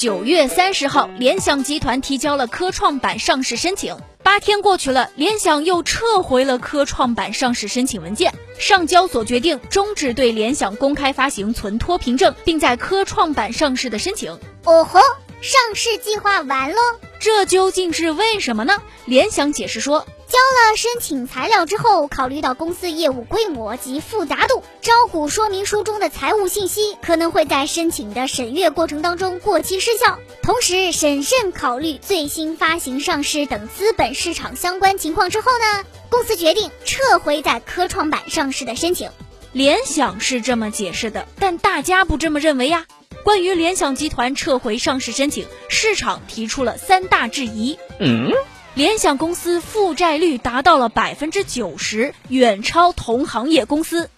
九月三十号，联想集团提交了科创板上市申请。八天过去了，联想又撤回了科创板上市申请文件。上交所决定终止对联想公开发行存托凭证并在科创板上市的申请。哦吼，上市计划完喽？这究竟是为什么呢？联想解释说。交了申请材料之后，考虑到公司业务规模及复杂度，招股说明书中的财务信息可能会在申请的审阅过程当中过期失效。同时，审慎考虑最新发行上市等资本市场相关情况之后呢，公司决定撤回在科创板上市的申请。联想是这么解释的，但大家不这么认为呀。关于联想集团撤回上市申请，市场提出了三大质疑。嗯。联想公司负债率达到了百分之九十，远超同行业公司。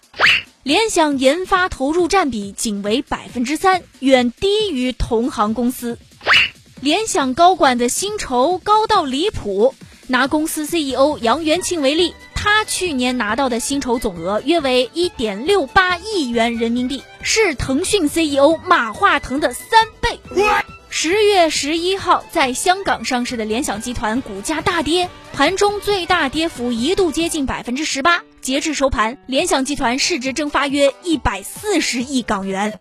联想研发投入占比仅为百分之三，远低于同行公司。联想高管的薪酬高到离谱。拿公司 CEO 杨元庆为例，他去年拿到的薪酬总额约为一点六八亿元人民币，是腾讯 CEO 马化腾的三倍。十月十一号，在香港上市的联想集团股价大跌，盘中最大跌幅一度接近百分之十八。截至收盘，联想集团市值蒸发约一百四十亿港元。